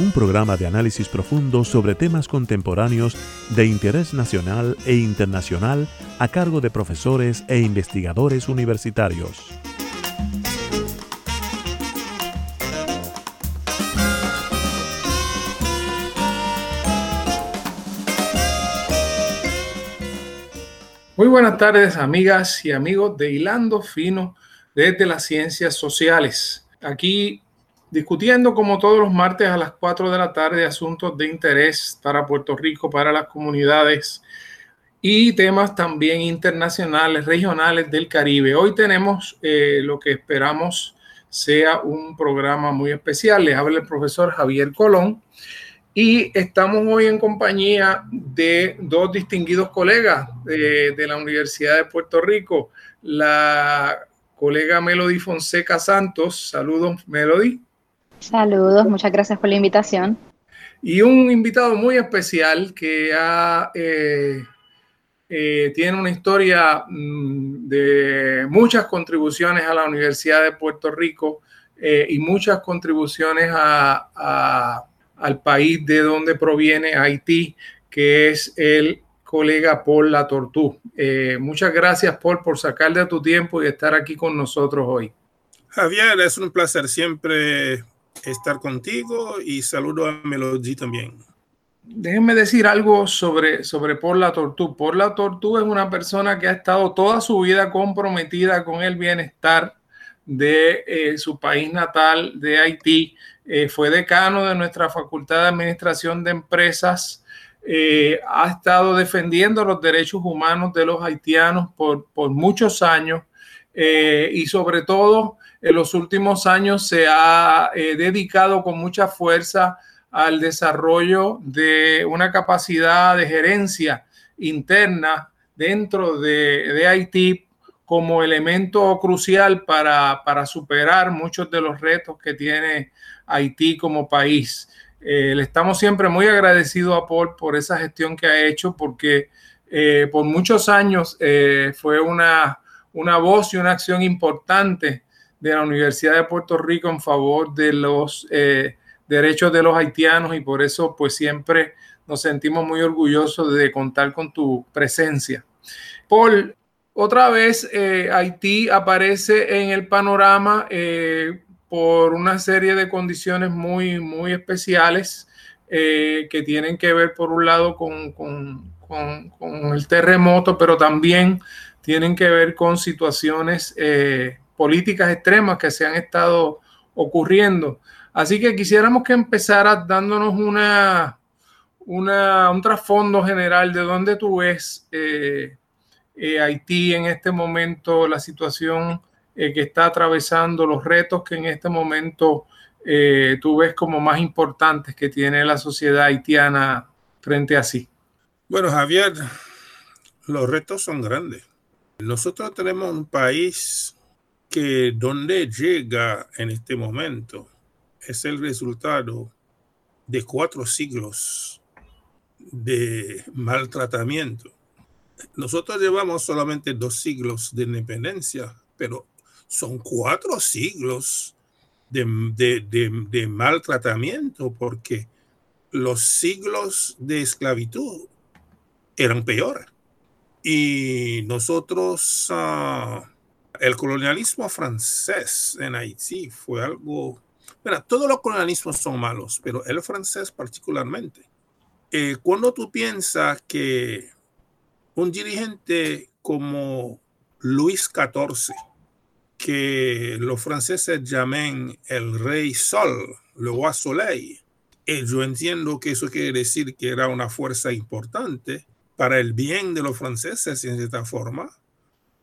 un programa de análisis profundo sobre temas contemporáneos de interés nacional e internacional a cargo de profesores e investigadores universitarios. Muy buenas tardes, amigas y amigos de Hilando Fino desde las Ciencias Sociales. Aquí discutiendo como todos los martes a las 4 de la tarde asuntos de interés para Puerto Rico, para las comunidades y temas también internacionales, regionales del Caribe. Hoy tenemos eh, lo que esperamos sea un programa muy especial. Les habla el profesor Javier Colón y estamos hoy en compañía de dos distinguidos colegas de, de la Universidad de Puerto Rico, la colega Melody Fonseca Santos. Saludos, Melody. Saludos, muchas gracias por la invitación. Y un invitado muy especial que eh, eh, tiene una historia mm, de muchas contribuciones a la Universidad de Puerto Rico eh, y muchas contribuciones al país de donde proviene Haití, que es el colega Paul Latortú. muchas gracias, Paul, por sacar de tu tiempo y estar aquí con nosotros hoy. Javier, es un placer siempre estar contigo y saludo a Melody también. Déjenme decir algo sobre, sobre Por la Tortú. Por la Tortú es una persona que ha estado toda su vida comprometida con el bienestar de eh, su país natal, de Haití. Eh, fue decano de nuestra Facultad de Administración de Empresas. Eh, ha estado defendiendo los derechos humanos de los haitianos por, por muchos años y sobre todo en los últimos años se ha eh, dedicado con mucha fuerza al desarrollo de una capacidad de gerencia interna dentro de, Haití como elemento crucial para, superar muchos de los retos que tiene Haití como país. Eh, le estamos siempre muy agradecidos a Paul por esa gestión que ha hecho, porque eh, por muchos años fue una, una voz y una acción importante de la Universidad de Puerto Rico en favor de los eh, derechos de los haitianos y por eso pues siempre nos sentimos muy orgullosos de contar con tu presencia. Paul, otra vez eh, Haití aparece en el panorama eh, por una serie de condiciones muy, muy especiales que tienen que ver por un lado con, con, con, el terremoto, pero también tienen que ver con situaciones políticas extremas que se han estado ocurriendo. Así que quisiéramos que empezaras dándonos una, una un trasfondo general de dónde tú ves eh, eh, Haití en este momento, la situación eh, que está atravesando, los retos que en este momento tú ves como más importantes que tiene la sociedad haitiana frente a sí. Bueno, Javier, los retos son grandes. Nosotros tenemos un país que donde llega en este momento es el resultado de cuatro siglos de maltratamiento. Nosotros llevamos solamente dos siglos de independencia, pero son cuatro siglos de, de, maltratamiento porque los siglos de esclavitud eran peores. Y nosotros... Ah, el colonialismo francés en Haití fue algo... Mira, todos los colonialismos son malos, pero el francés particularmente. Eh, cuando tú piensas que un dirigente como Luis XIV, que los franceses llaman el rey sol, le roi soleil, y yo entiendo que eso quiere decir que era una fuerza importante para el bien de los franceses en cierta forma,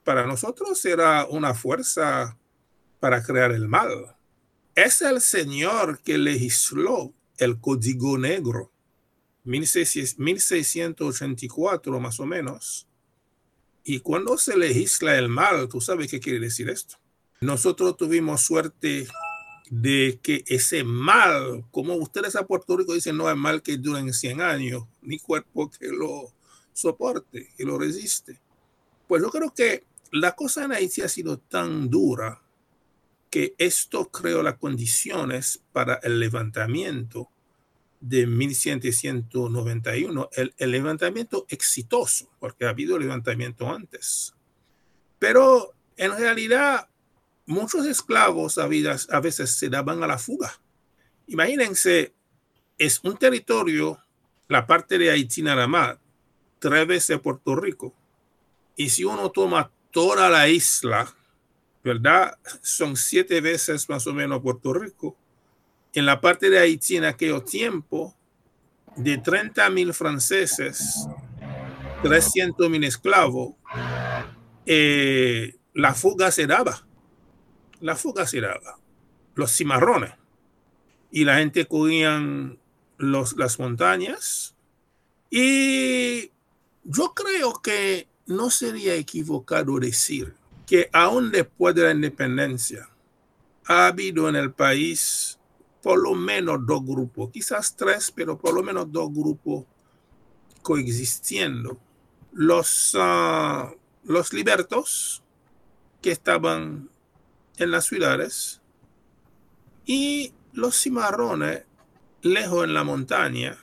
para nosotros era una fuerza para crear el mal. Es el Señor que legisló el código negro 1684 más o menos. Y cuando se legisla el mal, tú sabes qué quiere decir esto. Nosotros tuvimos suerte de que ese mal, como ustedes a Puerto Rico dicen, no es mal que duren 100 años, ni cuerpo que lo soporte, que lo resiste. Pues yo creo que la cosa en Haití ha sido tan dura que esto creó las condiciones para el levantamiento de 1791, el, levantamiento exitoso, porque ha habido levantamiento antes. Pero en realidad, muchos esclavos a, a veces se daban a la fuga. Imagínense, es un territorio, la parte de Haití nada más, tres veces Puerto Rico. Y si uno toma toda la isla, ¿verdad? Son siete veces más o menos Puerto Rico en la parte de Haití en aquel tiempo, de 30 mil franceses, 300 mil esclavos, eh, la fuga se daba. La fuga se daba. Los cimarrones. Y la gente cogían los, las montañas. Y yo creo que no sería equivocado decir que aún después de la independencia, ha habido en el país por lo menos dos grupos, quizás tres, pero por lo menos dos grupos coexistiendo. Los, uh, los libertos que estaban en las ciudades y los cimarrones lejos en la montaña,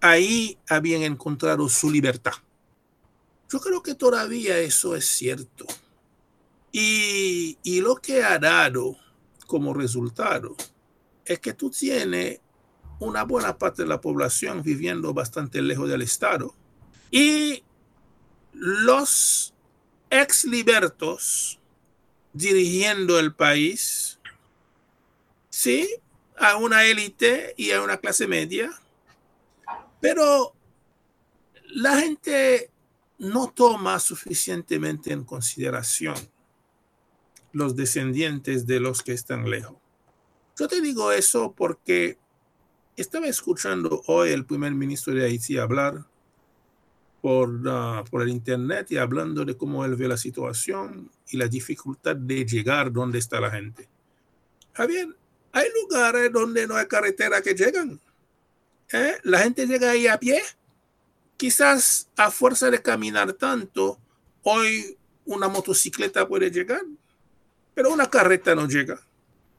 ahí habían encontrado su libertad. Yo creo que todavía eso es cierto. Y, y lo que ha dado como resultado es que tú tienes una buena parte de la población viviendo bastante lejos del Estado y los ex libertos dirigiendo el país, sí, a una élite y a una clase media, pero la gente no toma suficientemente en consideración los descendientes de los que están lejos. Yo te digo eso porque estaba escuchando hoy el primer ministro de Haití hablar por, uh, por el internet y hablando de cómo él ve la situación y la dificultad de llegar donde está la gente. Javier, hay lugares donde no hay carretera que llegan. ¿Eh? La gente llega ahí a pie. Quizás a fuerza de caminar tanto, hoy una motocicleta puede llegar, pero una carreta no llega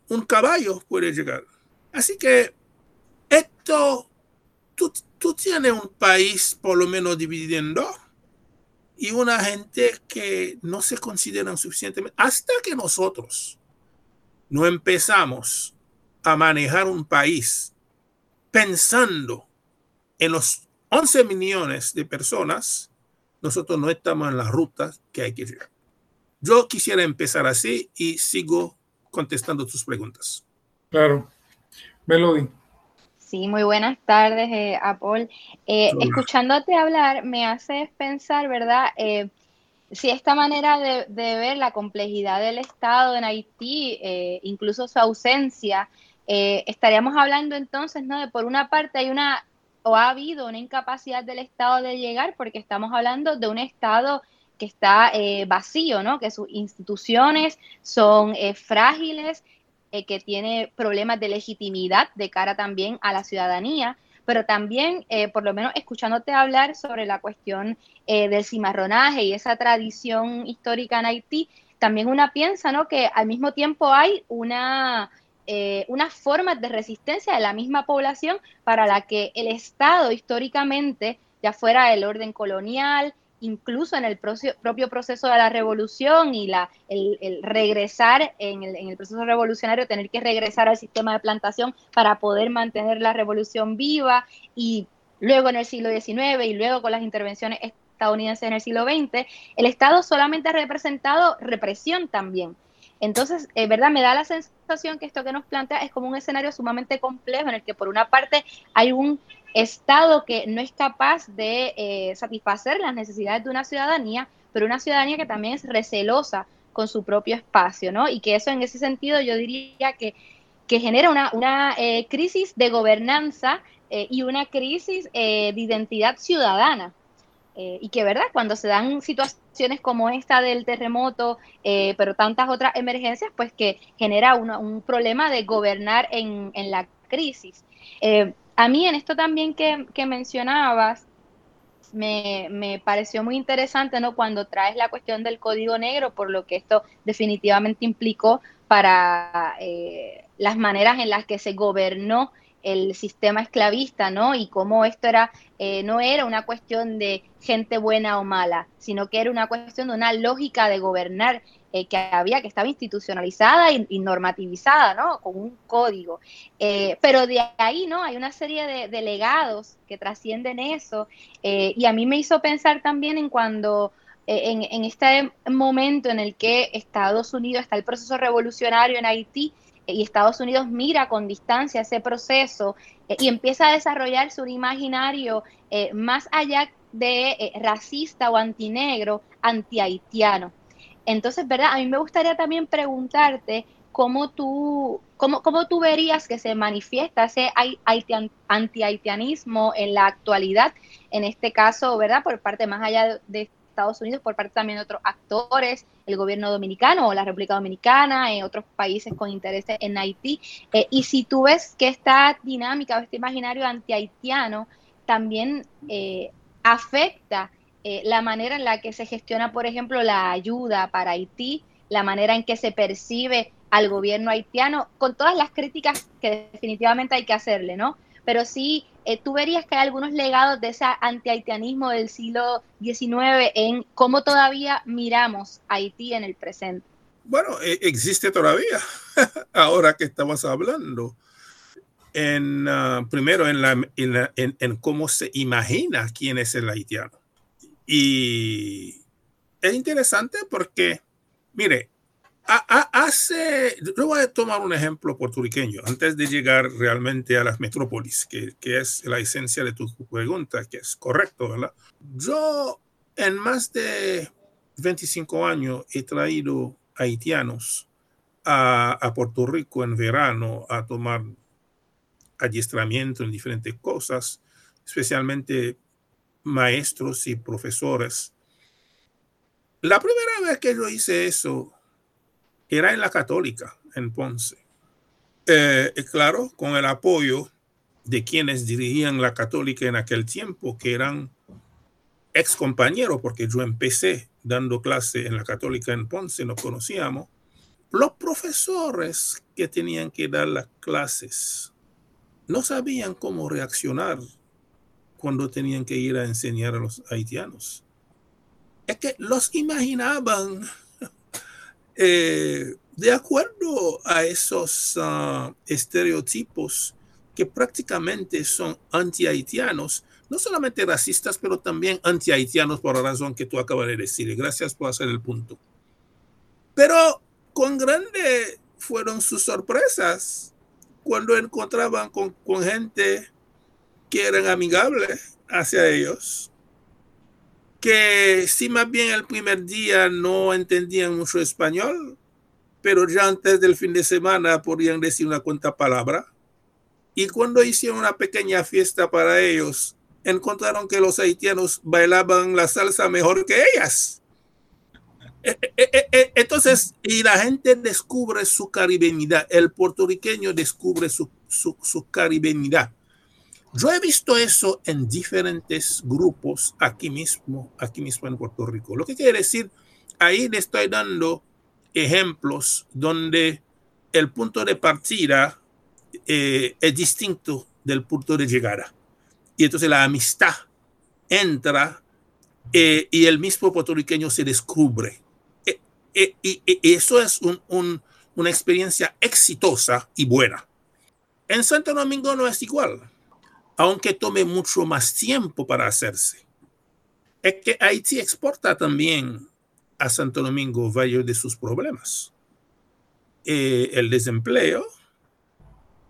un caballo puede llegar. Así que esto, tú, tienes un país por lo menos dividiendo y una gente que no se consideran suficientemente, hasta que nosotros no empezamos a manejar un país pensando en los 11 millones de personas, nosotros no estamos en la ruta que hay que llegar. Yo quisiera empezar así y sigo contestando tus preguntas. Claro. Melody. Sí, muy buenas tardes, eh, Apol. Eh, escuchándote hablar me hace pensar, ¿verdad? Eh, si esta manera de, ver la complejidad del Estado en Haití, eh, incluso su ausencia, estaríamos hablando entonces, ¿no? De por una parte hay una, o ha habido una incapacidad del Estado de llegar, porque estamos hablando de un Estado que está eh, vacío, ¿no? que sus instituciones son eh, frágiles, eh, que tiene problemas de legitimidad de cara también a la ciudadanía, pero también, por lo menos escuchándote hablar sobre la cuestión del cimarronaje y esa tradición histórica en Haití, también una piensa ¿no? que al mismo tiempo hay una, unas formas de resistencia de la misma población para la que el Estado históricamente, ya fuera el orden colonial, incluso en el propio proceso de la revolución y la, el, regresar en el, en el, proceso revolucionario, tener que regresar al sistema de plantación para poder mantener la revolución viva y luego en el siglo XIX y luego con las intervenciones estadounidenses en el siglo XX, el Estado solamente ha representado represión también. Entonces, es verdad, me da la sensación que esto que nos plantea es como un escenario sumamente complejo en el que por una parte hay un Estado que no es capaz de eh, satisfacer las necesidades de una ciudadanía, pero una ciudadanía que también es recelosa con su propio espacio, ¿no? Y que eso en ese sentido yo diría que, que genera una, crisis de gobernanza y una crisis de identidad ciudadana. y que, ¿verdad? Cuando se dan situaciones como esta del terremoto, pero tantas otras emergencias, pues que genera un problema de gobernar en, en la crisis. a mí en esto también que, que mencionabas, me, pareció muy interesante, ¿no? Cuando traes la cuestión del código negro, por lo que esto definitivamente implicó para eh, las maneras en las que se gobernó el sistema esclavista, ¿no? Y cómo esto era, eh, no era una cuestión de gente buena o mala, sino que era una cuestión de una lógica de gobernar eh, que había, que estaba institucionalizada y, normativizada, ¿no? Con un código. Eh, pero de ahí, ¿no? Hay una serie de, legados que trascienden eso. Eh, y a mí me hizo pensar también en cuando, en, en, este momento en el que Estados Unidos está el proceso revolucionario en Haití, y Estados Unidos mira con distancia ese proceso y empieza a desarrollarse un imaginario más allá de racista o antinegro, anti-haitiano. Entonces, ¿verdad? A mí me gustaría también preguntarte cómo tú, cómo, cómo tú verías que se manifiesta ese anti-haitianismo en la actualidad, en este caso, ¿verdad? Por parte más allá de Estados Unidos, por parte también de otros actores, el gobierno dominicano o la República Dominicana, en otros países con intereses en Haití. Eh, y si tú ves que esta dinámica o este imaginario anti-haitiano también eh, afecta eh, la manera en la que se gestiona, por ejemplo, la ayuda para Haití, la manera en que se percibe al gobierno haitiano, con todas las críticas que definitivamente hay que hacerle, ¿no? Pero sí, eh, tú verías que hay algunos legados de ese anti-haitianismo del siglo XIX en cómo todavía miramos Haití en el presente. Bueno, e, existe todavía, ahora que estamos hablando. En, ah, primero, en, la, en, en cómo se imagina quién es el haitiano y es interesante porque, mire, hace, yo voy a tomar un ejemplo puertorriqueño antes de llegar realmente a las metrópolis, que, que, es la esencia de tu pregunta, que es correcto, ¿verdad? Yo en más de 25 años he traído haitianos a, a Puerto Rico en verano a tomar adiestramiento en diferentes cosas, especialmente maestros y profesores. La primera vez que yo hice eso era en la católica, en Ponce. Eh, claro, con el apoyo de quienes dirigían la católica en aquel tiempo, que eran ex compañeros, porque yo empecé dando clase en la católica en Ponce, nos conocíamos. Los profesores que tenían que dar las clases no sabían cómo reaccionar cuando tenían que ir a enseñar a los haitianos. Es que los imaginaban eh, de acuerdo a esos ah, estereotipos que prácticamente son anti-haitianos, no solamente racistas, pero también anti-haitianos por la razón que tú acabas de decir. Gracias por hacer el punto. Pero con grande fueron sus sorpresas cuando encontraban con, gente que eran amigables hacia ellos, que si más bien el primer día no entendían mucho español, pero ya antes del fin de semana podían decir una cuenta palabra. Y cuando hicieron una pequeña fiesta para ellos, encontraron que los haitianos bailaban la salsa mejor que ellas. E, e, e, entonces, y la gente descubre su caribeñidad, el puertorriqueño descubre su, su, su caribeñidad. Yo he visto eso en diferentes grupos aquí mismo, aquí mismo en Puerto Rico. Lo que quiere decir, ahí le estoy dando ejemplos donde el punto de partida eh, es distinto del punto de llegada. Y entonces la amistad entra eh, y el mismo puertorriqueño se descubre. Eh, y eso es una experiencia exitosa y buena. En Santo Domingo no es igual aunque tome mucho más tiempo para hacerse. Es que Haití exporta también a Santo Domingo varios de sus problemas. Eh, el desempleo,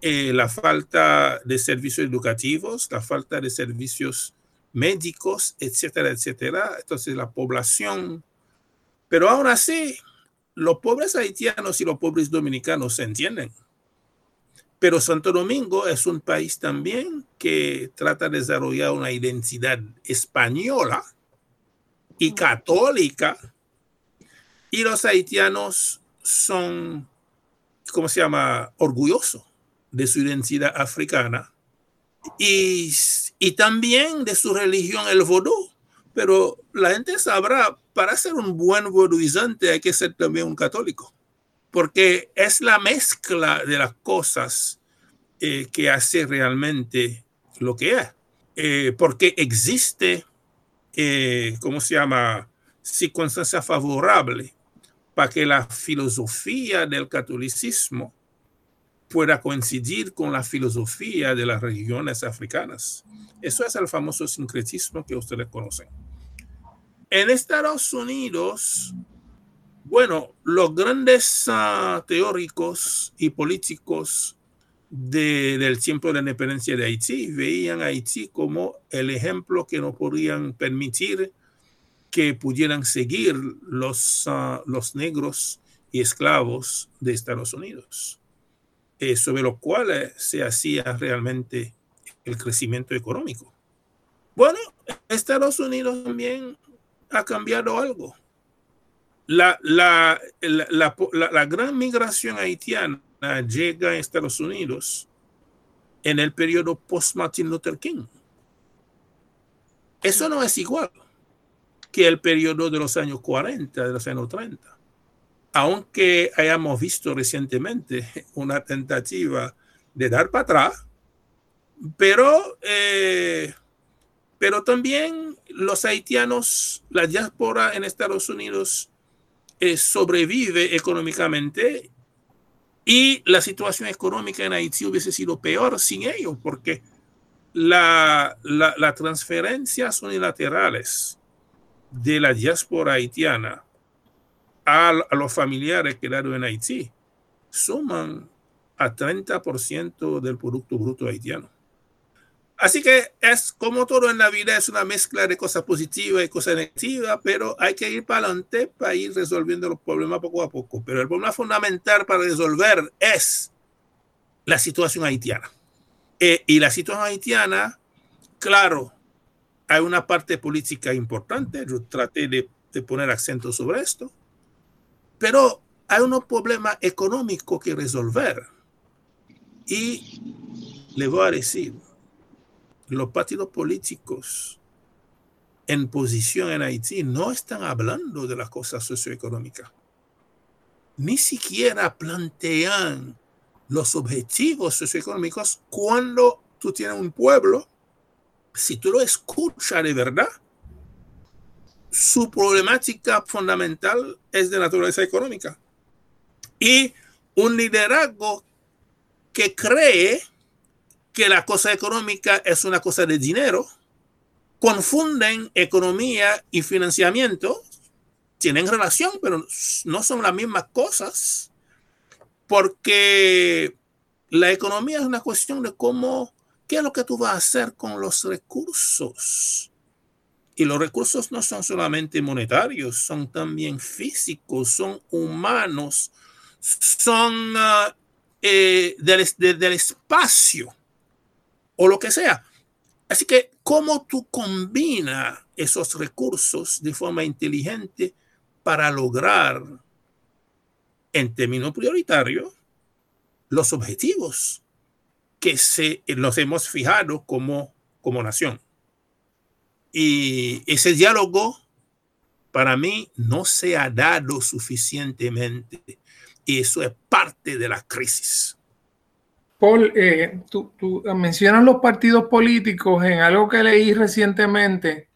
eh, la falta de servicios educativos, la falta de servicios médicos, etcétera, etcétera. Entonces la población, pero aún así, los pobres haitianos y los pobres dominicanos se entienden. Pero Santo Domingo es un país también que trata de desarrollar una identidad española y católica. Y los haitianos son, ¿cómo se llama?, orgullosos de su identidad africana y, y también de su religión, el vodú. Pero la gente sabrá, para ser un buen voduizante hay que ser también un católico, porque es la mezcla de las cosas eh, que hace realmente lo que es. Eh, porque existe, eh, ¿cómo se llama?, circunstancia favorable para que la filosofía del catolicismo pueda coincidir con la filosofía de las religiones africanas. Eso es el famoso sincretismo que ustedes conocen. En Estados Unidos, bueno, los grandes uh, teóricos y políticos de, del tiempo de la independencia de Haití veían a Haití como el ejemplo que no podían permitir que pudieran seguir los, uh, los negros y esclavos de Estados Unidos, eh, sobre los cuales se hacía realmente el crecimiento económico. Bueno, Estados Unidos también ha cambiado algo. La, la, la, la, gran migración haitiana llega a Estados Unidos en el periodo post-Martin Luther King. Eso no es igual que el periodo de los años 40, de los años 30. Aunque hayamos visto recientemente una tentativa de dar para atrás, pero, eh, pero también los haitianos, la diáspora en Estados Unidos eh, sobrevive económicamente y la situación económica en Haití hubiese sido peor sin ellos, porque las la, la transferencias unilaterales de la diáspora haitiana a, los familiares que quedaron en Haití suman a 30% del Producto Bruto haitiano. Así que es como todo en la vida, es una mezcla de cosas positivas y cosas negativas, pero hay que ir para adelante para ir resolviendo los problemas poco a poco. Pero el problema fundamental para resolver es la situación haitiana. Eh, y la situación haitiana, claro, hay una parte política importante, yo traté de, de poner acento sobre esto, pero hay un problema económico que resolver. Y le voy a decir, los partidos políticos en posición en Haití no están hablando de las cosas socioeconómicas. Ni siquiera plantean los objetivos socioeconómicos cuando tú tienes un pueblo si tú lo escuchas de verdad, su problemática fundamental es de naturaleza económica. Y un liderazgo que cree que la cosa económica es una cosa de dinero, confunden economía y financiamiento, tienen relación, pero no son las mismas cosas, porque la economía es una cuestión de cómo ¿Qué es lo que tú vas a hacer con los recursos? Y los recursos no son solamente monetarios, son también físicos, son humanos, son uh, eh, del, del espacio o lo que sea. Así que, ¿cómo tú combinas esos recursos de forma inteligente para lograr, en términos prioritarios, los objetivos que se, nos hemos fijado como, como nación. Y ese diálogo para mí no se ha dado suficientemente. Y eso es parte de la crisis. Paul, eh, tú, tú, mencionas los partidos políticos en algo que leí recientemente.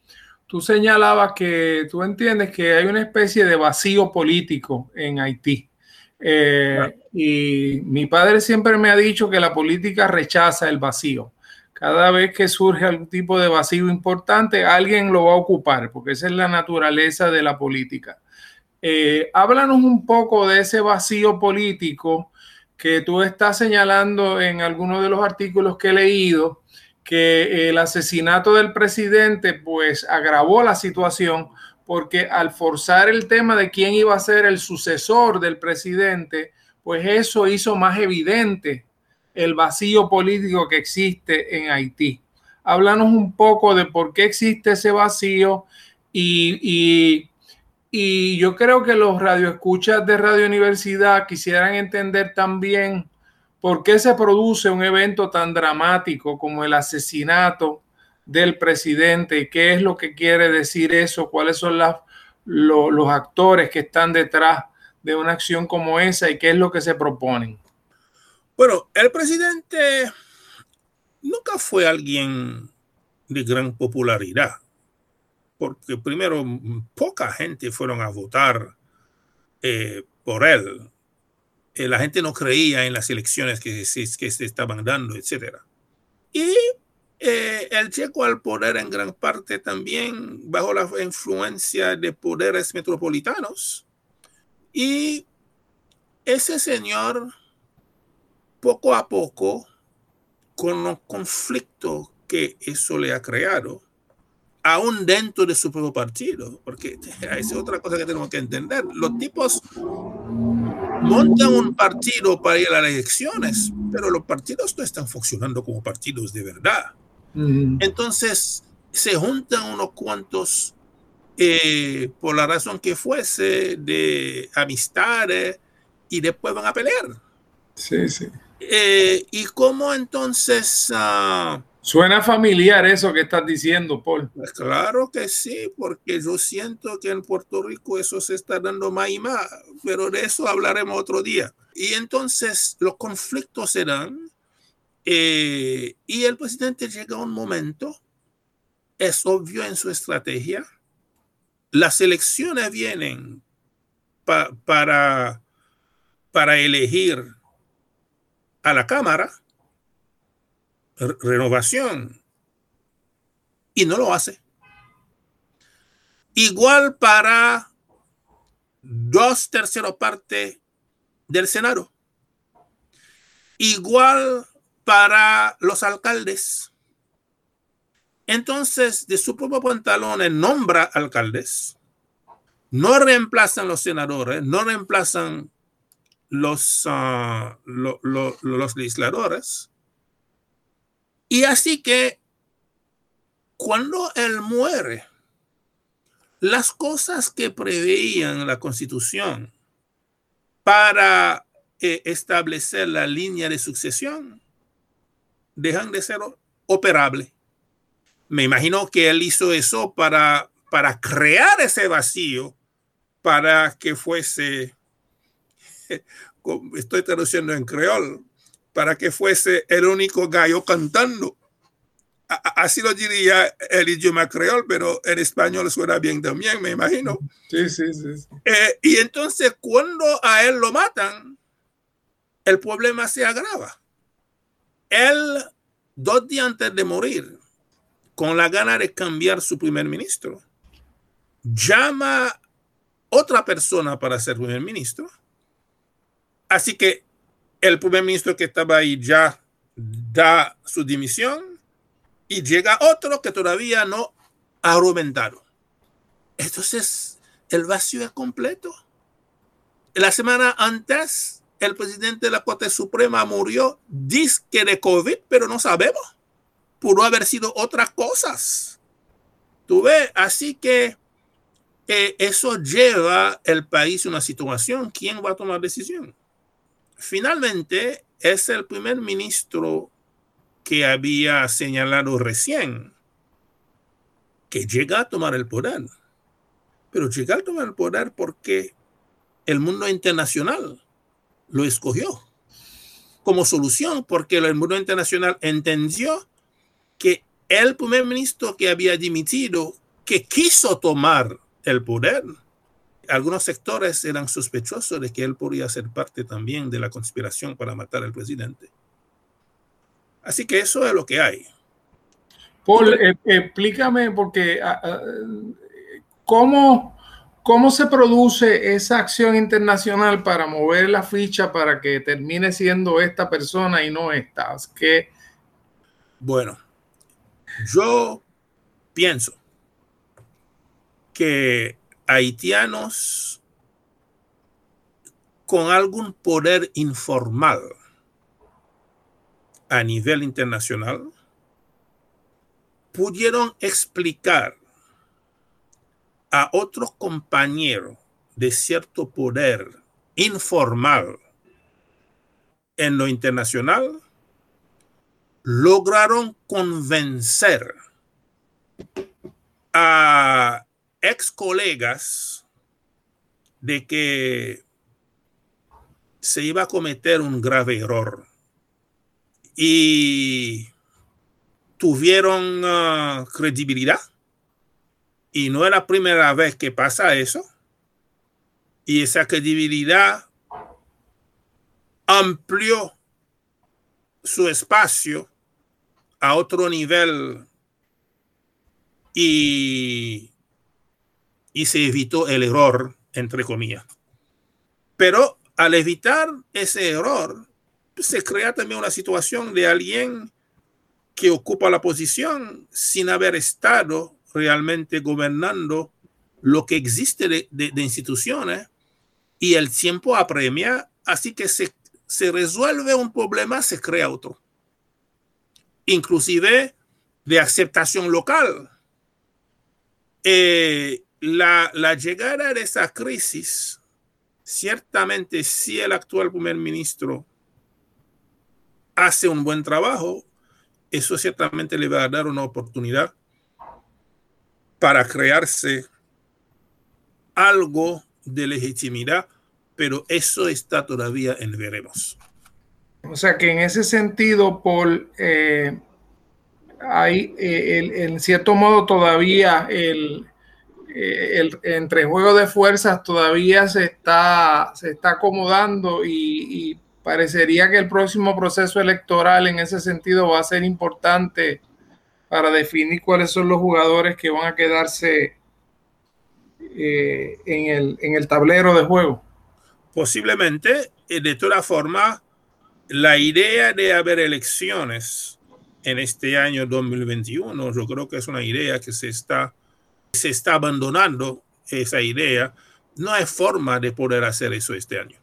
Tú señalabas que tú entiendes que hay una especie de vacío político en Haití. Eh, y mi padre siempre me ha dicho que la política rechaza el vacío. Cada vez que surge algún tipo de vacío importante, alguien lo va a ocupar, porque esa es la naturaleza de la política. Eh, háblanos un poco de ese vacío político que tú estás señalando en algunos de los artículos que he leído, que el asesinato del presidente pues agravó la situación porque al forzar el tema de quién iba a ser el sucesor del presidente, pues eso hizo más evidente el vacío político que existe en Haití. Háblanos un poco de por qué existe ese vacío y, y yo creo que los radioescuchas de Radio Universidad quisieran entender también por qué se produce un evento tan dramático como el asesinato del presidente y qué es lo que quiere decir eso, cuáles son los actores que están detrás de una acción como esa y qué es lo que se proponen. Bueno, el presidente nunca fue alguien de gran popularidad, porque primero poca gente fueron a votar eh, por él. Eh, la gente no creía en las elecciones que, se estaban dando, etc. Y eh, él llegó al poder en gran parte también bajo la influencia de poderes metropolitanos. Y ese señor, poco a poco, con los conflictos que eso le ha creado, aún dentro de su propio partido, porque esa es otra cosa que tenemos que entender. Los tipos montan un partido para ir a las elecciones, pero los partidos no están funcionando como partidos de verdad. Entonces se juntan unos cuantos, eh, por la razón que fuese, de amistades y después van a pelear. Sí, sí. Eh, ¿Y cómo entonces... Uh, Suena familiar eso que estás diciendo, Paul. Pues claro que sí, porque yo siento que en Puerto Rico eso se está dando más y más, pero de eso hablaremos otro día. Y entonces los conflictos se dan eh, y el presidente llega a un momento, es obvio en su estrategia, las elecciones vienen para, para elegir a la Cámara renovación y no lo hace. Igual para dos terceros partes del Senado. Igual para los alcaldes. Entonces, de su propio pantalón, nombra alcaldes. No reemplazan los senadores, no reemplazan los, ah, los legisladores y así que cuando él muere, las cosas que preveían la constitución para eh, establecer la línea de sucesión dejan de ser operables. Me imagino que él hizo eso para, para crear ese vacío, para que fuese, estoy traduciendo en creol, para que fuese el único gallo cantando. Así lo diría el idioma creol, pero en español suena bien también, me imagino. Sí, sí, sí. Eh, y entonces cuando a él lo matan, el problema se agrava. Él, dos días antes de morir, con la gana de cambiar su primer ministro, llama otra persona para ser primer ministro. Así que el primer ministro que estaba ahí ya da su dimisión y llega otro que todavía no ha argumentado. Entonces, el vacío es completo. La semana antes, el presidente de la Corte Suprema murió, disque de COVID, pero no sabemos. Pudo haber sido otras cosas. Tú ves, así que eh, eso lleva el país a una situación. ¿Quién va a tomar decisión? Finalmente es el primer ministro que había señalado recién que llega a tomar el poder. Pero llega a tomar el poder porque el mundo internacional lo escogió como solución, porque el mundo internacional entendió que el primer ministro que había dimitido, que quiso tomar el poder, algunos sectores eran sospechosos de que él podría ser parte también de la conspiración para matar al presidente. Así que eso es lo que hay. Paul, eh, explícame porque ah, ah, ¿cómo, ¿cómo se produce esa acción internacional para mover la ficha para que termine siendo esta persona y no esta? Que... Bueno, yo pienso que haitianos con algún poder informal a nivel internacional pudieron explicar a otros compañeros de cierto poder informal en lo internacional, lograron convencer a ex colegas de que se iba a cometer un grave error. Y tuvieron uh, credibilidad. Y no es la primera vez que pasa eso. Y esa credibilidad amplió su espacio a otro nivel. Y, y se evitó el error, entre comillas. Pero al evitar ese error, se crea también una situación de alguien que ocupa la posición sin haber estado realmente gobernando lo que existe de, de instituciones y el tiempo apremia, así que se, se resuelve un problema, se crea otro. Inclusive de aceptación local. Eh, la, la, llegada de esa crisis, ciertamente si el actual primer ministro hace un buen trabajo, eso ciertamente le va a dar una oportunidad para crearse algo de legitimidad, pero eso está todavía en veremos. O sea que en ese sentido, Paul, eh, hay eh, en cierto modo todavía el, eh, el entrejuego de fuerzas todavía se está, se está acomodando y, parecería que el próximo proceso electoral en ese sentido va a ser importante para definir cuáles son los jugadores que van a quedarse eh, en, el, en el tablero de juego. Posiblemente, de toda forma, la idea de haber elecciones en este año 2021, yo creo que es una idea que se está, se está abandonando, esa idea. No hay forma de poder hacer eso este año.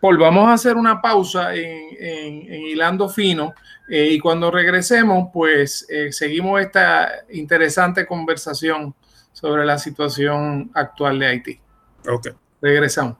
Paul, vamos a hacer una pausa en, en, en Hilando Fino eh, y cuando regresemos, pues eh, seguimos esta interesante conversación sobre la situación actual de Haití. Ok. Regresamos.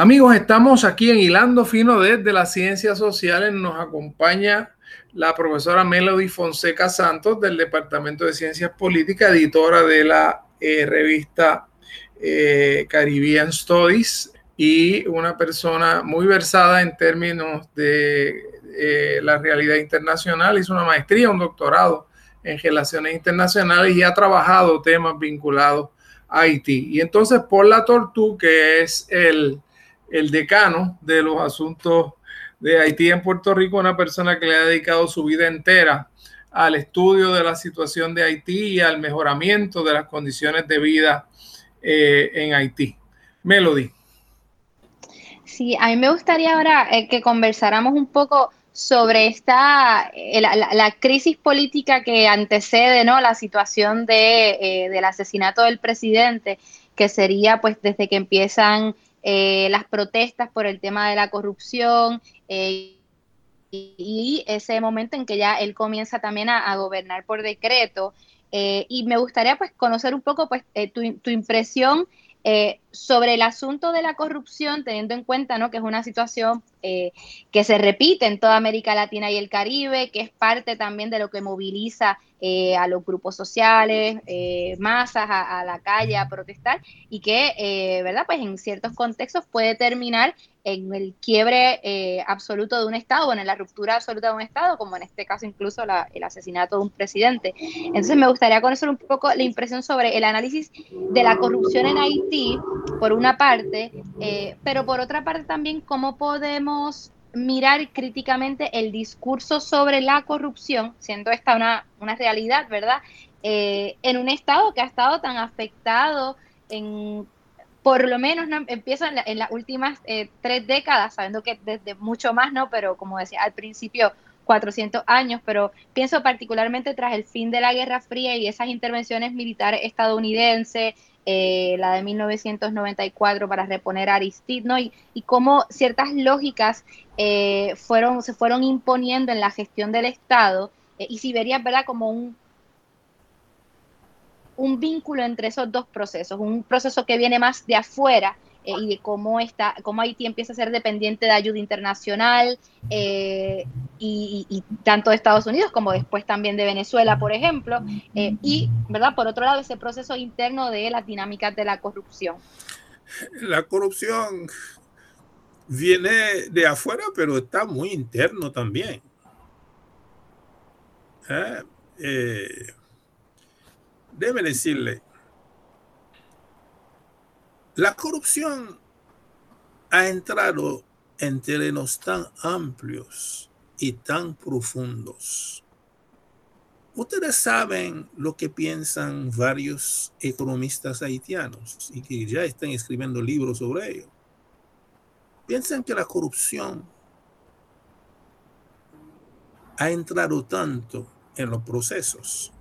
Amigos, estamos aquí en Hilando Fino desde las Ciencias Sociales. Nos acompaña la profesora Melody Fonseca Santos del Departamento de Ciencias Políticas, editora de la eh, revista eh, Caribbean Studies y una persona muy versada en términos de eh, la realidad internacional. Hizo una maestría, un doctorado en relaciones internacionales y ha trabajado temas vinculados a Haití. Y entonces por la Tortú, que es el el decano de los asuntos de Haití en Puerto Rico, una persona que le ha dedicado su vida entera al estudio de la situación de Haití y al mejoramiento de las condiciones de vida eh, en Haití. Melody. Sí, a mí me gustaría ahora eh, que conversáramos un poco sobre esta eh, la, la, crisis política que antecede ¿no? la situación de, del asesinato del presidente, que sería pues desde que empiezan eh, las protestas por el tema de la corrupción eh, y, ese momento en que ya él comienza también a, a gobernar por decreto. Eh, y me gustaría pues conocer un poco pues tu, tu impresión sobre el asunto de la corrupción, teniendo en cuenta ¿no? que es una situación eh, que se repite en toda América Latina y el Caribe, que es parte también de lo que moviliza eh, a los grupos sociales, eh, masas a, la calle a protestar y que, ¿verdad? Pues en ciertos contextos puede terminar en el quiebre absoluto de un Estado o en la ruptura absoluta de un Estado, como en este caso incluso el asesinato de un presidente. Entonces me gustaría conocer un poco la impresión sobre el análisis de la corrupción en Haití, por una parte, pero por otra parte también cómo podemos mirar críticamente el discurso sobre la corrupción, siendo esta una, una realidad, ¿verdad? Eh, en un Estado que ha estado tan afectado en, por lo menos no, empieza en, las últimas eh, tres décadas, sabiendo que desde mucho más, ¿no? Pero como decía al principio, 400 años, pero pienso particularmente tras el fin de la Guerra Fría y esas intervenciones militares estadounidenses, eh, la de 1994 para reponer a Aristide, ¿no? Y, y cómo ciertas lógicas eh, fueron, se fueron imponiendo en la gestión del Estado, eh, y si verías, ¿verdad?, como un, un vínculo entre esos dos procesos, un proceso que viene más de afuera eh, y de cómo, está, cómo Haití empieza a ser dependiente de ayuda internacional eh, y, tanto de Estados Unidos como después también de Venezuela, por ejemplo, eh, y, ¿verdad? Por otro lado, ese proceso interno de las dinámicas de la corrupción. La corrupción viene de afuera, pero está muy interno también. Déjeme decirle, la corrupción ha entrado en terrenos tan amplios y tan profundos. Ustedes saben lo que piensan varios economistas haitianos y que ya están escribiendo libros sobre ello. Piensan que la corrupción ha entrado tanto en los procesos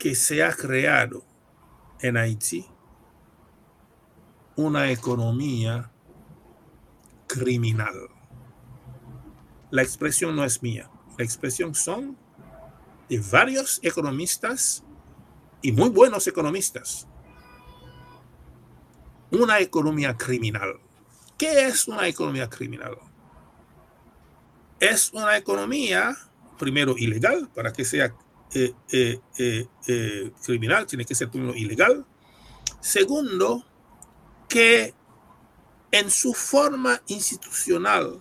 que se ha creado en Haití una economía criminal. La expresión no es mía, la expresión son de varios economistas y muy buenos economistas. Una economía criminal. ¿Qué es una economía criminal? Es una economía, primero, ilegal, para que sea eh, eh, eh, criminal, tiene que ser primero ilegal. Segundo, que en su forma institucional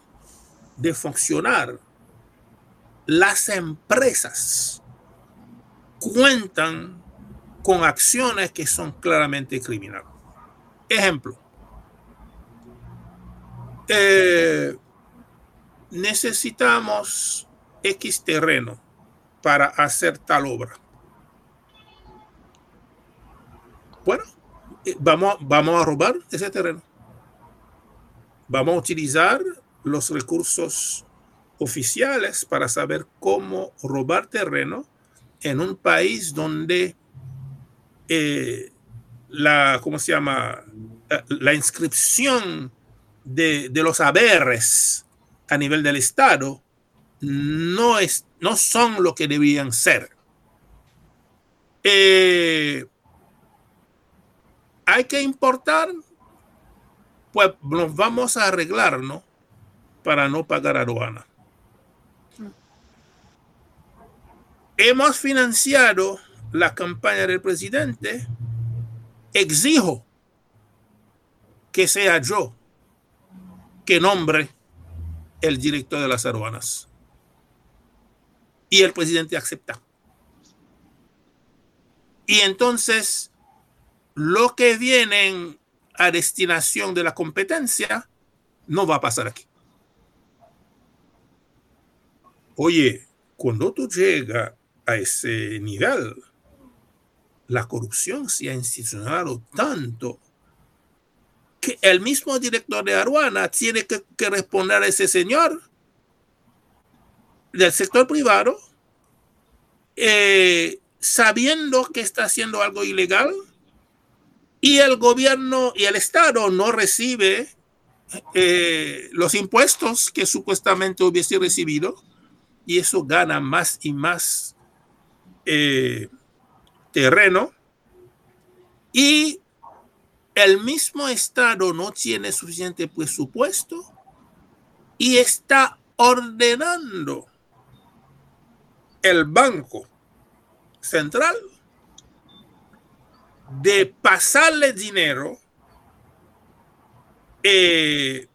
de funcionar, las empresas cuentan con acciones que son claramente criminales. Ejemplo, necesitamos X terreno para hacer tal obra. Bueno, eh, vamos, vamos a robar ese terreno. Vamos a utilizar los recursos oficiales para saber cómo robar terreno en un país donde eh, la, ¿cómo se llama? La, inscripción de, los haberes a nivel del Estado no, es, no son lo que debían ser. Eh, hay que importar, pues nos vamos a arreglarnos para no pagar aduana. Hemos financiado la campaña del presidente. Exijo que sea yo que nombre el director de las aduanas. Y el presidente acepta. Y entonces lo que viene a destinación de la competencia no va a pasar aquí. Oye, cuando tú llegas a ese nivel, la corrupción se ha institucionado tanto que el mismo director de aduana tiene que, responder a ese señor del sector privado, eh, sabiendo que está haciendo algo ilegal, y el gobierno y el Estado no recibe eh, los impuestos que supuestamente hubiese recibido y eso gana más y más eh, terreno y el mismo Estado no tiene suficiente presupuesto y está ordenando el Banco Central de pasarle dinero eh,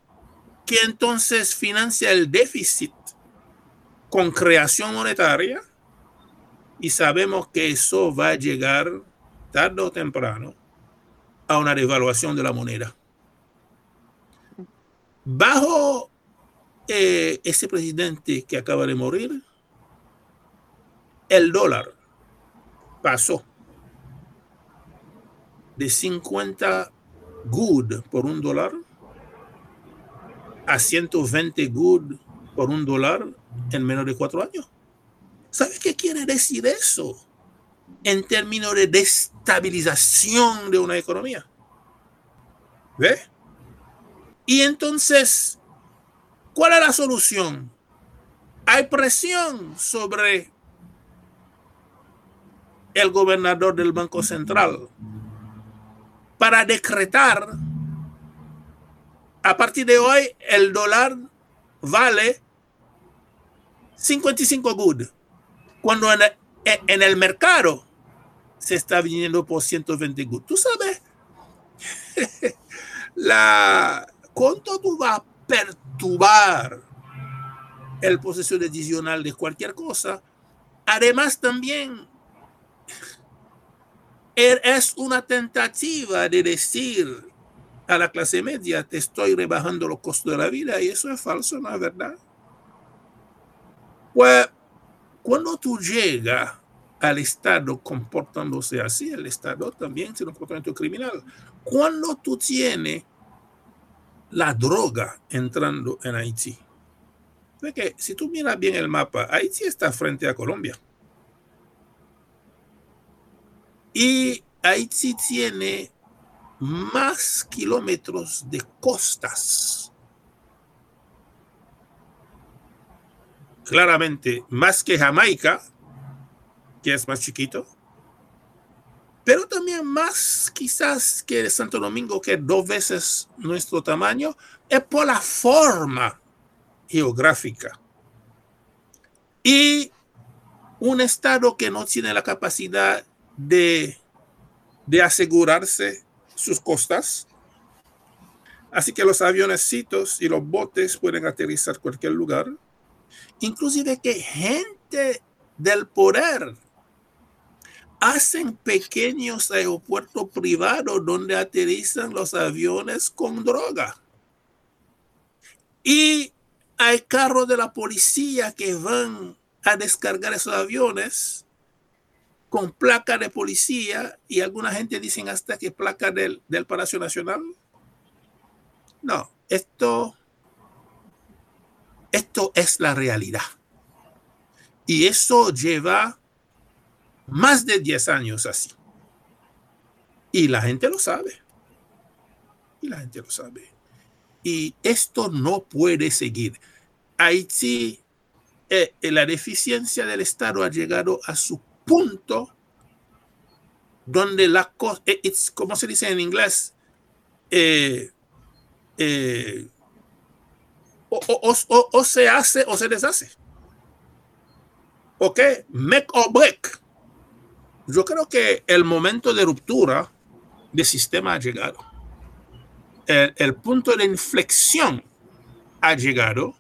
que entonces financia el déficit con creación monetaria y sabemos que eso va a llegar tarde o temprano a una devaluación de la moneda. Bajo eh, ese presidente que acaba de morir, el dólar pasó de 50 good por un dólar a 120 good por un dólar en menos de cuatro años. ¿Sabe qué quiere decir eso? En términos de destabilización de una economía. ¿Ve? Y entonces, ¿cuál es la solución? Hay presión sobre el gobernador del Banco Central para decretar a partir de hoy el dólar vale 55 good, cuando en el, mercado se está viniendo por 120 good. Tú sabes, la, ¿cuánto tú vas a perturbar el proceso decisional de cualquier cosa? Además, también es una tentativa de decir a la clase media, te estoy rebajando los costos de la vida y eso es falso, ¿no es verdad? Pues cuando tú llegas al Estado comportándose así, el Estado también tiene un comportamiento criminal. Cuando tú tienes la droga entrando en Haití, que si tú miras bien el mapa, Haití está frente a Colombia. Y Haití tiene más kilómetros de costas. Claramente, más que Jamaica, que es más chiquito, pero también más quizás que Santo Domingo, que es dos veces nuestro tamaño, es por la forma geográfica. Y un estado que no tiene la capacidad de, de asegurarse sus costas. Así que los avionecitos y los botes pueden aterrizar cualquier lugar. Inclusive que gente del poder hacen pequeños aeropuertos privados donde aterrizan los aviones con droga. Y hay carros de la policía que van a descargar esos aviones con placa de policía y alguna gente dicen hasta que placa del, del Palacio Nacional. No, esto, esto es la realidad. Y eso lleva más de 10 años así. Y la gente lo sabe. Y la gente lo sabe. Y esto no puede seguir. Haití, eh, la deficiencia del Estado ha llegado a su punto donde la cosa, eh, como se dice en inglés, eh, eh, o, se hace o se deshace. ¿Ok? Make or break. Yo creo que el momento de ruptura del sistema ha llegado. El, el punto de inflexión ha llegado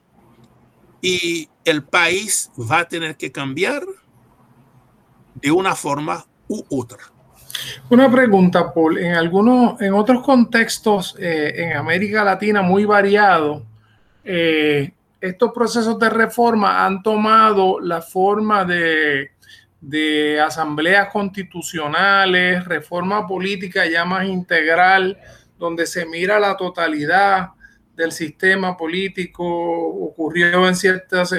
y el país va a tener que cambiar de una forma u otra. Una pregunta, Paul. En algunos, en otros contextos eh, en América Latina muy variados, eh, estos procesos de reforma han tomado la forma de, de asambleas constitucionales, reforma política ya más integral, donde se mira la totalidad del sistema político, ocurrió en ciertas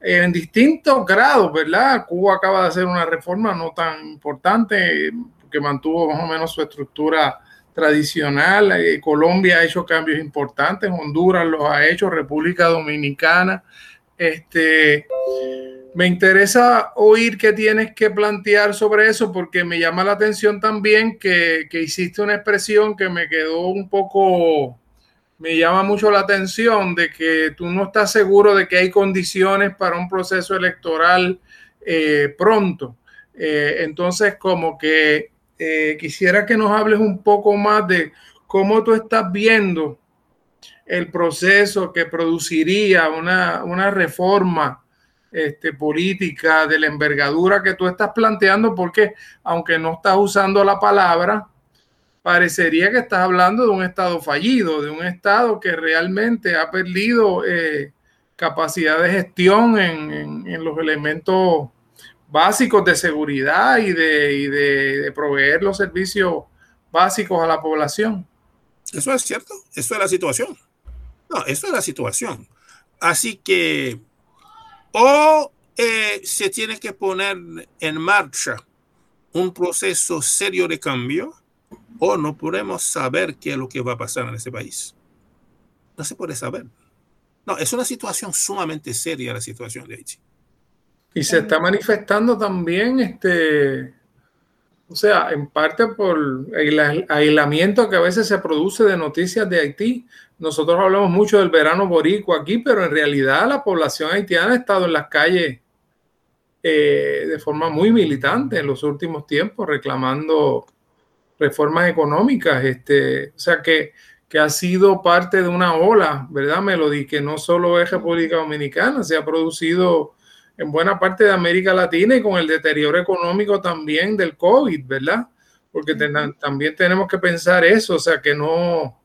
en distintos grados, ¿verdad? Cuba acaba de hacer una reforma no tan importante que mantuvo más o menos su estructura tradicional. Eh, Colombia ha hecho cambios importantes, Honduras los ha hecho, República Dominicana. Este, me interesa oír qué tienes que plantear sobre eso porque me llama la atención también que, que hiciste una expresión que me quedó un poco, me llama mucho la atención de que tú no estás seguro de que hay condiciones para un proceso electoral eh, pronto. Eh, entonces, como que eh, quisiera que nos hables un poco más de cómo tú estás viendo el proceso que produciría una, una reforma este, política de la envergadura que tú estás planteando, porque aunque no estás usando la palabra, parecería que estás hablando de un Estado fallido, de un Estado que realmente ha perdido eh, capacidad de gestión en, los elementos básicos de seguridad y, de, y de, de proveer los servicios básicos a la población. Eso es cierto, eso es la situación. No, eso es la situación. Así que o eh, se tiene que poner en marcha un proceso serio de cambio o no podemos saber qué es lo que va a pasar en ese país. No se puede saber. No, es una situación sumamente seria la situación de Haití. Y se está manifestando también, este, o sea, en parte por el aislamiento que a veces se produce de noticias de Haití, nosotros hablamos mucho del verano boricua aquí, pero en realidad la población haitiana ha estado en las calles eh, de forma muy militante en los últimos tiempos, reclamando reformas económicas. Este, o sea que, que ha sido parte de una ola, ¿verdad, Melody? Que no solo es República Dominicana, se ha producido en buena parte de América Latina y con el deterioro económico también del COVID, ¿verdad? Porque también tenemos que pensar eso, o sea, que no,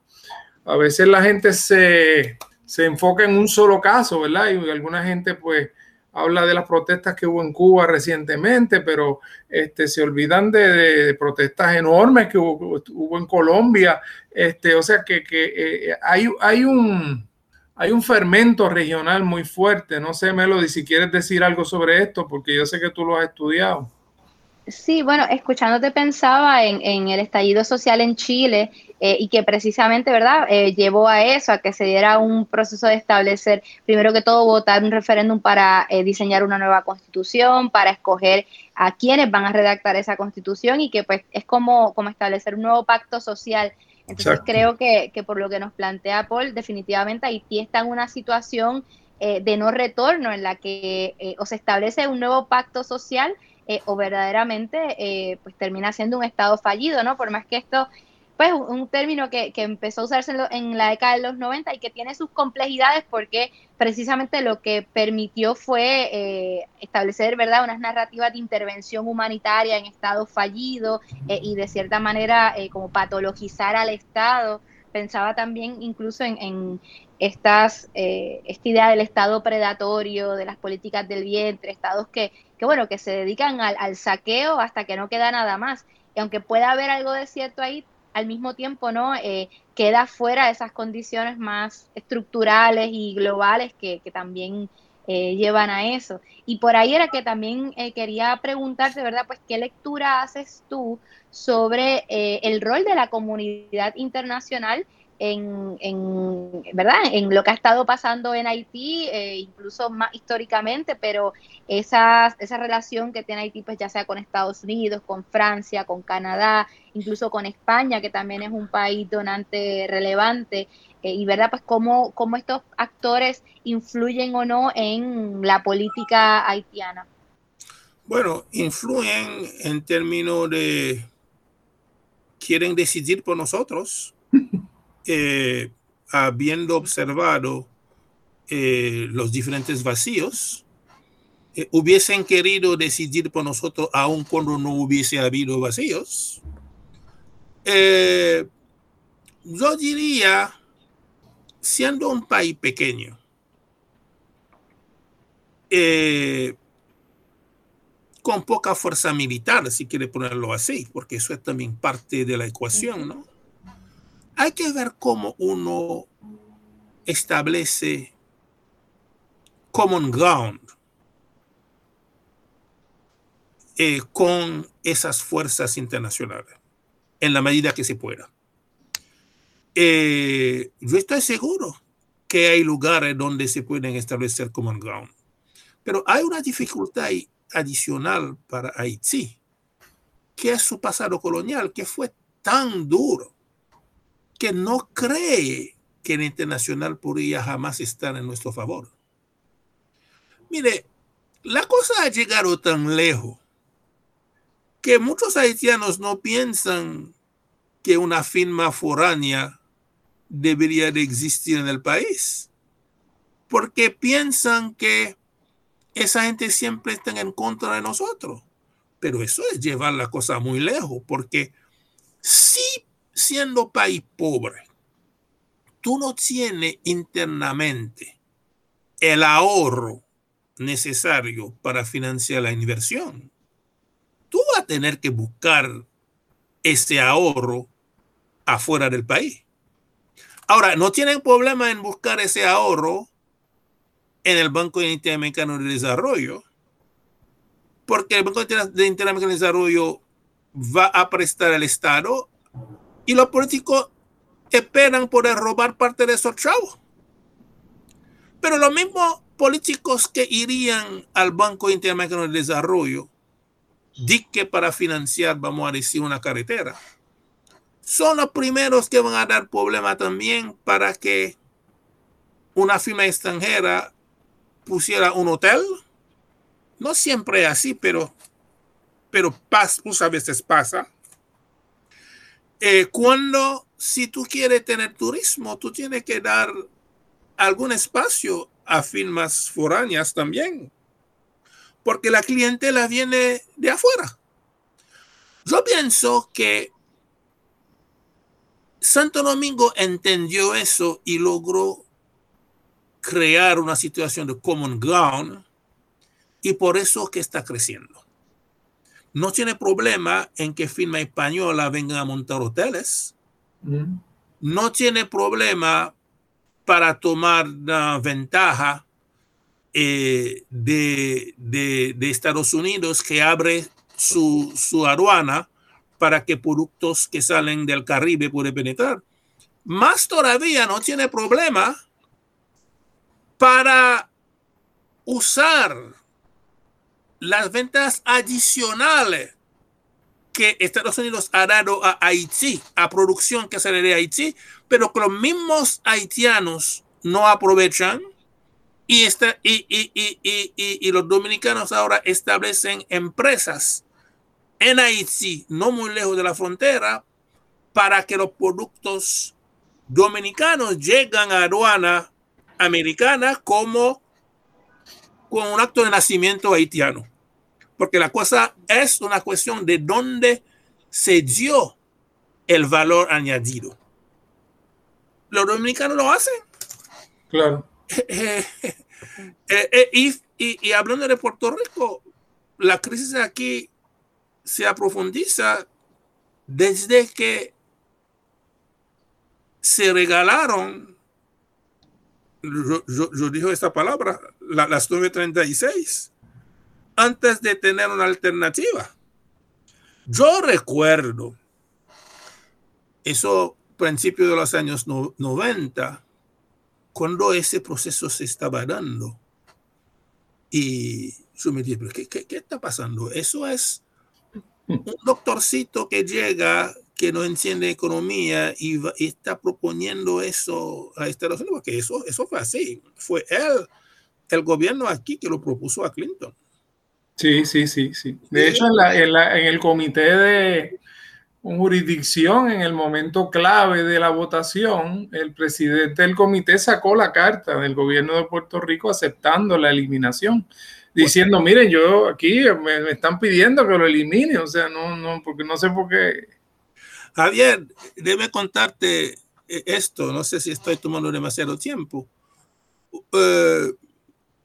a veces la gente se, enfoca en un solo caso, ¿verdad? Y alguna gente pues habla de las protestas que hubo en Cuba recientemente, pero este, se olvidan de, protestas enormes que hubo, en Colombia. Este, o sea que, eh, hay, hay, un, hay un fermento regional muy fuerte. No sé, Melody, si quieres decir algo sobre esto, porque yo sé que tú lo has estudiado. Sí, bueno, escuchándote pensaba en, en el estallido social en Chile eh, y que precisamente, ¿verdad?, eh, llevó a eso, a que se diera un proceso de establecer, primero que todo, votar un referéndum para eh, diseñar una nueva constitución, para escoger a quienes van a redactar esa constitución y que pues es como, como establecer un nuevo pacto social. Entonces creo que, que, por lo que nos plantea Paul, definitivamente Haití está en una situación de no retorno en la que o se establece un nuevo pacto social o verdaderamente pues termina siendo un estado fallido, ¿no? Por más que esto pues un, término que, empezó a usarse en, la década de los 90 y que tiene sus complejidades porque precisamente lo que permitió fue eh, establecer, ¿verdad?, unas narrativas de intervención humanitaria en estados fallidos eh, y de cierta manera eh, como patologizar al Estado. Pensaba también incluso en, estas, esta idea del Estado predatorio, de las políticas del vientre, estados que, que bueno, que se dedican al, al saqueo hasta que no queda nada más. Y aunque pueda haber algo de cierto ahí, al mismo tiempo no eh, queda fuera de esas condiciones más estructurales y globales que, también eh, llevan a eso. Y por ahí era que también eh, quería preguntarte, ¿verdad? Pues, ¿qué lectura haces tú sobre el rol de la comunidad internacional en, en, ¿verdad? en lo que ha estado pasando en Haití, eh, incluso más históricamente, pero esa, esa relación que tiene Haití, pues ya sea con Estados Unidos, con Francia, con Canadá, incluso con España, que también es un país donante relevante, eh, y verdad, pues cómo, cómo estos actores influyen o no en la política haitiana. Bueno, influyen en términos de quieren decidir por nosotros. Eh, habiendo observado eh, los diferentes vacíos, eh, hubiesen querido decidir por nosotros aun cuando no hubiese habido vacíos. yo diría, siendo un país pequeño, con poca fuerza militar, si quiere ponerlo así, porque eso es también parte de la ecuación, ¿no? Hay que ver cómo uno establece common ground eh, con esas fuerzas internacionales en la medida que se pueda. Eh, yo estoy seguro que hay lugares donde se pueden establecer common ground. Pero hay una dificultad adicional para Haití, que es su pasado colonial, que fue tan duro que no cree que el internacional podría jamás estar en nuestro favor. Mire, la cosa ha llegado tan lejos que muchos haitianos no piensan que una firma foránea debería de existir en el país, porque piensan que esa gente siempre está en contra de nosotros. Pero eso es llevar la cosa muy lejos, porque si siendo país pobre, tú no tienes internamente el ahorro necesario para financiar la inversión, tú vas a tener que buscar ese ahorro afuera del país. Ahora, no tienen problema en buscar ese ahorro en el Banco Interamericano de Desarrollo, porque el Banco Interamericano de Desarrollo va a prestar al Estado y los políticos esperan poder robar parte de esos chavos. Pero los mismos políticos que irían al Banco Interamericano de Desarrollo, di que para financiar, vamos a decir, una carretera, son los primeros que van a dar problema también para que una firma extranjera pusiera un hotel. No siempre así, pero, pero muchas veces pasa. Eh, cuando si tú quieres tener turismo, tú tienes que dar algún espacio a firmas foráneas también, porque la clientela viene de afuera. Yo pienso que Santo Domingo entendió eso y logró crear una situación de common ground y por eso que está creciendo. No tiene problema en que firma española venga a montar hoteles. Mm. No tiene problema para tomar la ventaja eh, de, de, Estados Unidos que abre su, su aduana para que productos que salen del Caribe puedan penetrar. Más todavía no tiene problema para usar las ventas adicionales que Estados Unidos ha dado a Haití, a producción que sale de Haití, pero que los mismos haitianos no aprovechan y, y, y, y, los dominicanos ahora establecen empresas en Haití, no muy lejos de la frontera, para que los productos dominicanos lleguen a aduana americana como con un acto de nacimiento haitiano. Porque la cosa es una cuestión de dónde se dio el valor añadido. Los dominicanos lo hacen. Claro. Eh, eh, y, y, hablando de Puerto Rico, la crisis aquí se aprofundiza desde que se regalaron yo, yo, dijo esta palabra, las 9.36, antes de tener una alternativa. Yo recuerdo eso principio de los años 90, cuando ese proceso se estaba dando. Y yo me dije, ¿qué, qué, qué está pasando? Eso es un doctorcito que llega que no entiende economía y, está proponiendo eso a Estados Unidos, porque eso, eso fue así. Fue él, el gobierno aquí que lo propuso a Clinton. Sí, sí, sí, sí. De hecho, en, en, el comité de jurisdicción, en el momento clave de la votación, el presidente del comité sacó la carta del gobierno de Puerto Rico aceptando la eliminación diciendo, miren, yo aquí me, me, están pidiendo que lo elimine, o sea, no, no, porque no sé por qué Javier, debe contarte eh, esto, no sé si estoy tomando demasiado tiempo.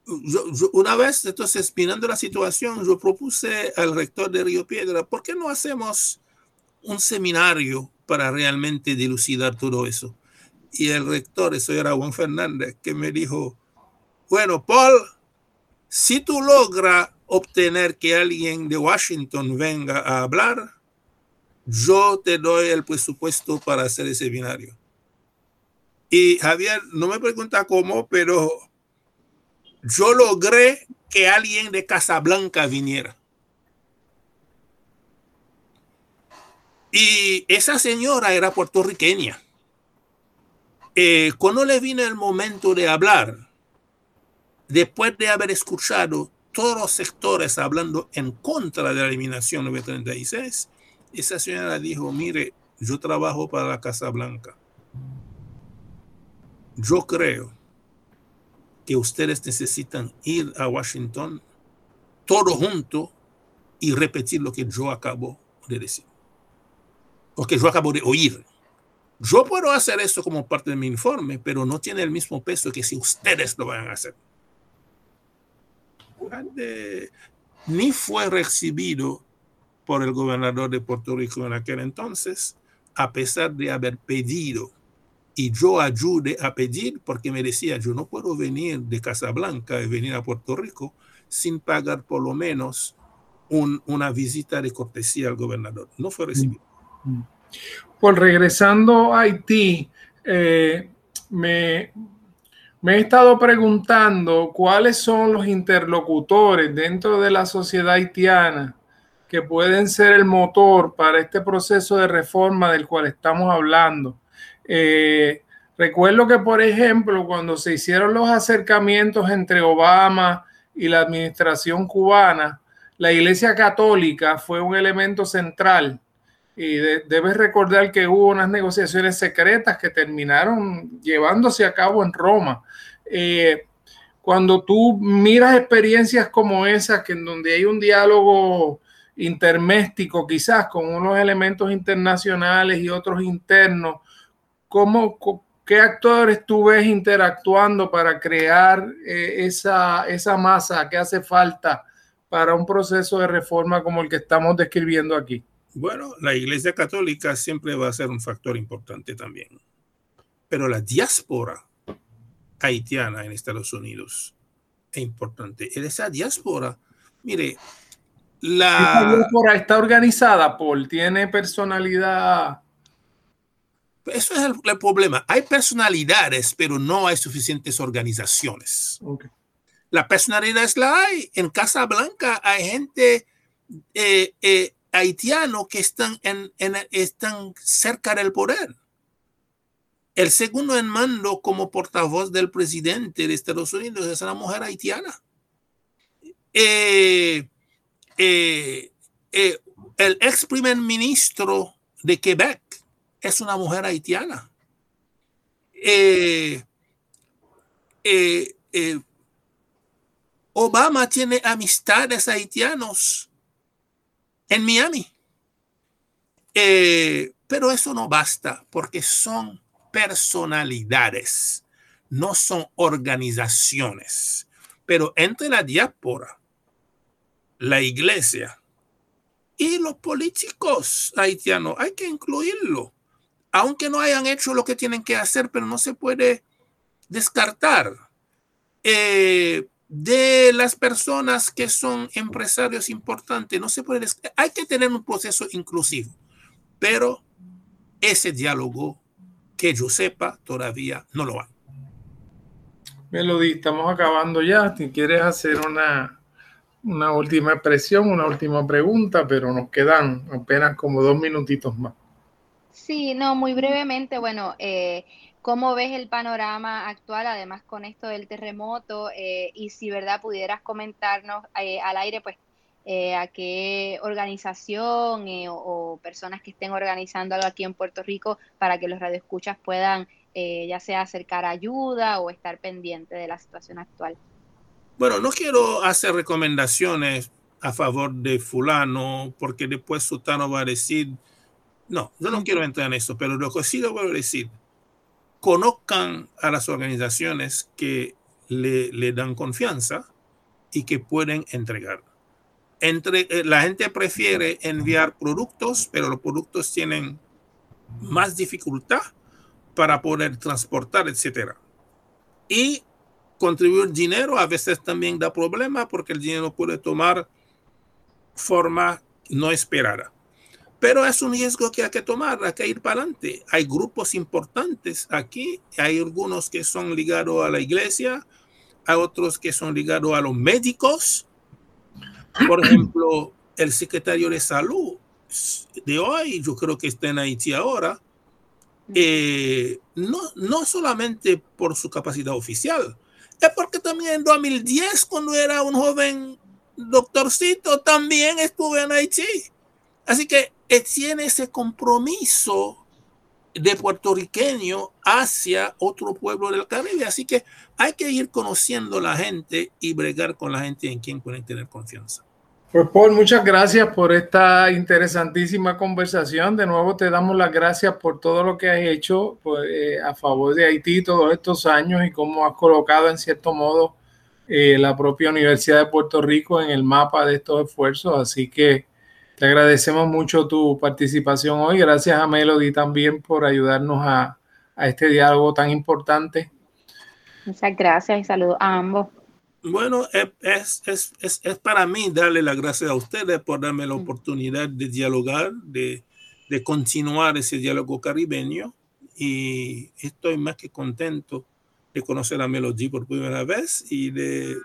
Eh, una vez, entonces, mirando la situación, yo propuse al rector de Río Piedra, ¿por qué no hacemos un seminario para realmente dilucidar todo eso? Y el rector, eso era Juan Fernández, que me dijo, bueno, Paul, si tú logras obtener que alguien de Washington venga a hablar, yo te doy el presupuesto para hacer ese binario. Y Javier, no me pregunta cómo, pero yo logré que alguien de Casablanca viniera. Y esa señora era puertorriqueña. Eh, cuando le vino el momento de hablar, después de haber escuchado todos los sectores hablando en contra de la eliminación 936, esa señora dijo, mire, yo trabajo para la Casa. Yo creo que ustedes necesitan ir a Washington todo junto y repetir lo que yo acabo de decir. O que yo acabo de oír. Yo puedo hacer eso como parte de mi informe, pero no tiene el mismo peso que si ustedes lo van a hacer. Ni fue recibido por el gobernador de Puerto Rico en aquel entonces, a pesar de haber pedido y yo ayude a pedir porque me decía, yo no puedo venir de Casablanca y venir a Puerto Rico sin pagar por lo menos una visita de cortesía al gobernador. No fue recibido. Pues regresando a Haití, eh, me, me he estado preguntando cuáles son los interlocutores dentro de la sociedad haitiana que pueden ser el motor para este proceso de reforma del cual estamos hablando. Eh, recuerdo que, por ejemplo, cuando se hicieron los acercamientos entre Obama y la administración cubana, la Iglesia Católica fue un elemento central. Y debes recordar que hubo unas negociaciones secretas que terminaron llevándose a cabo en Roma. Eh, cuando tú miras experiencias como esas, que en donde hay un diálogo interméstico quizás con unos elementos internacionales y otros internos, ¿cómo, ¿qué actores tú ves interactuando para crear eh, esa, esa masa que hace falta para un proceso de reforma como el que estamos describiendo aquí? Bueno, la Iglesia Católica siempre va a ser un factor importante también. Pero la diáspora haitiana en Estados Unidos es importante. Esa diáspora, mire, la diáspora está organizada, Paul, tiene personalidad eso es el, problema. Hay personalidades, pero no hay suficientes organizaciones. La personalidad es la hay. En Casa Blanca hay gente eh, eh, haitiano que están, en, están cerca del poder. El segundo en mando como portavoz del presidente de Estados Unidos es una mujer haitiana. Eh, el ex primer ministro de Quebec es una mujer haitiana. Eh, eh, eh, Obama tiene amistades haitianos en Miami. pero eso no basta porque son personalidades, no son organizaciones. Pero entre la diáspora, la iglesia y los políticos haitianos, hay que incluirlo aunque no hayan hecho lo que tienen que hacer, pero no se puede descartar eh, de las personas que son empresarios importantes. No se puede hay que tener un proceso inclusivo, pero ese diálogo que yo sepa todavía no lo hay. Melody, estamos acabando ya. Si quieres hacer una, una última expresión, una última pregunta, pero nos quedan apenas como dos minutitos más. Sí, no, muy brevemente, bueno, eh, ¿cómo ves el panorama actual, además con esto del terremoto? Eh, y si, ¿verdad?, pudieras comentarnos eh, al aire, pues, a qué organización o, personas que estén organizando algo aquí en Puerto Rico para que los radioescuchas puedan ya sea acercar ayuda o estar pendiente de la situación actual. Bueno, no quiero hacer recomendaciones a favor de fulano, porque después Sutano va a decir, no, yo no quiero entrar en eso, pero lo que sí voy a decir, conozcan a las organizaciones que le, dan confianza y que pueden entregar. Entre, eh, la gente prefiere enviar productos, pero los productos tienen más dificultad para poder transportar, etc. Y contribuir dinero a veces también da problema porque el dinero puede tomar forma no esperada. Pero es un riesgo que hay que tomar, hay que ir para adelante. Hay grupos importantes aquí, hay algunos que son ligados a la iglesia, hay otros que son ligados a los médicos. Por ejemplo, el secretario de salud de hoy, yo creo que está en Haití ahora, eh, no, no solamente por su capacidad oficial, es porque también en 2010, cuando era un joven doctorcito, también estuve en Haití. Así que tiene ese compromiso de puertorriqueño hacia otro pueblo del Caribe. Así que hay que ir conociendo la gente y bregar con la gente en quien pueden tener confianza. Pues Paul, muchas gracias por esta interesantísima conversación. De nuevo te damos las gracias por todo lo que has hecho pues, eh, a favor de Haití todos estos años y cómo has colocado en cierto modo eh, la propia Universidad de Puerto Rico en el mapa de estos esfuerzos. Así que te agradecemos mucho tu participación hoy. Gracias a Melody también por ayudarnos a, a este diálogo tan importante. Muchas gracias y saludos a ambos. Bueno, es, es, es, es, para mí darle las gracias a ustedes por darme la mm. oportunidad de dialogar, de, de continuar ese diálogo caribeño y estoy más que contento de conocer a Melody por primera vez y de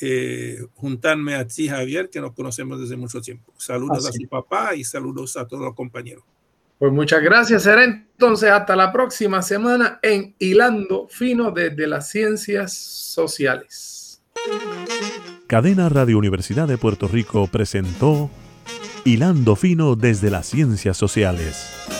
eh, juntarme a ti, Javier, que nos conocemos desde mucho tiempo. Saludos a su papá y saludos a todos los compañeros. Pues muchas gracias. Será entonces hasta la próxima semana en Hilando Fino desde las Ciencias Sociales. Cadena Radio Universidad de Puerto Rico presentó Hilando Fino desde las Ciencias Sociales.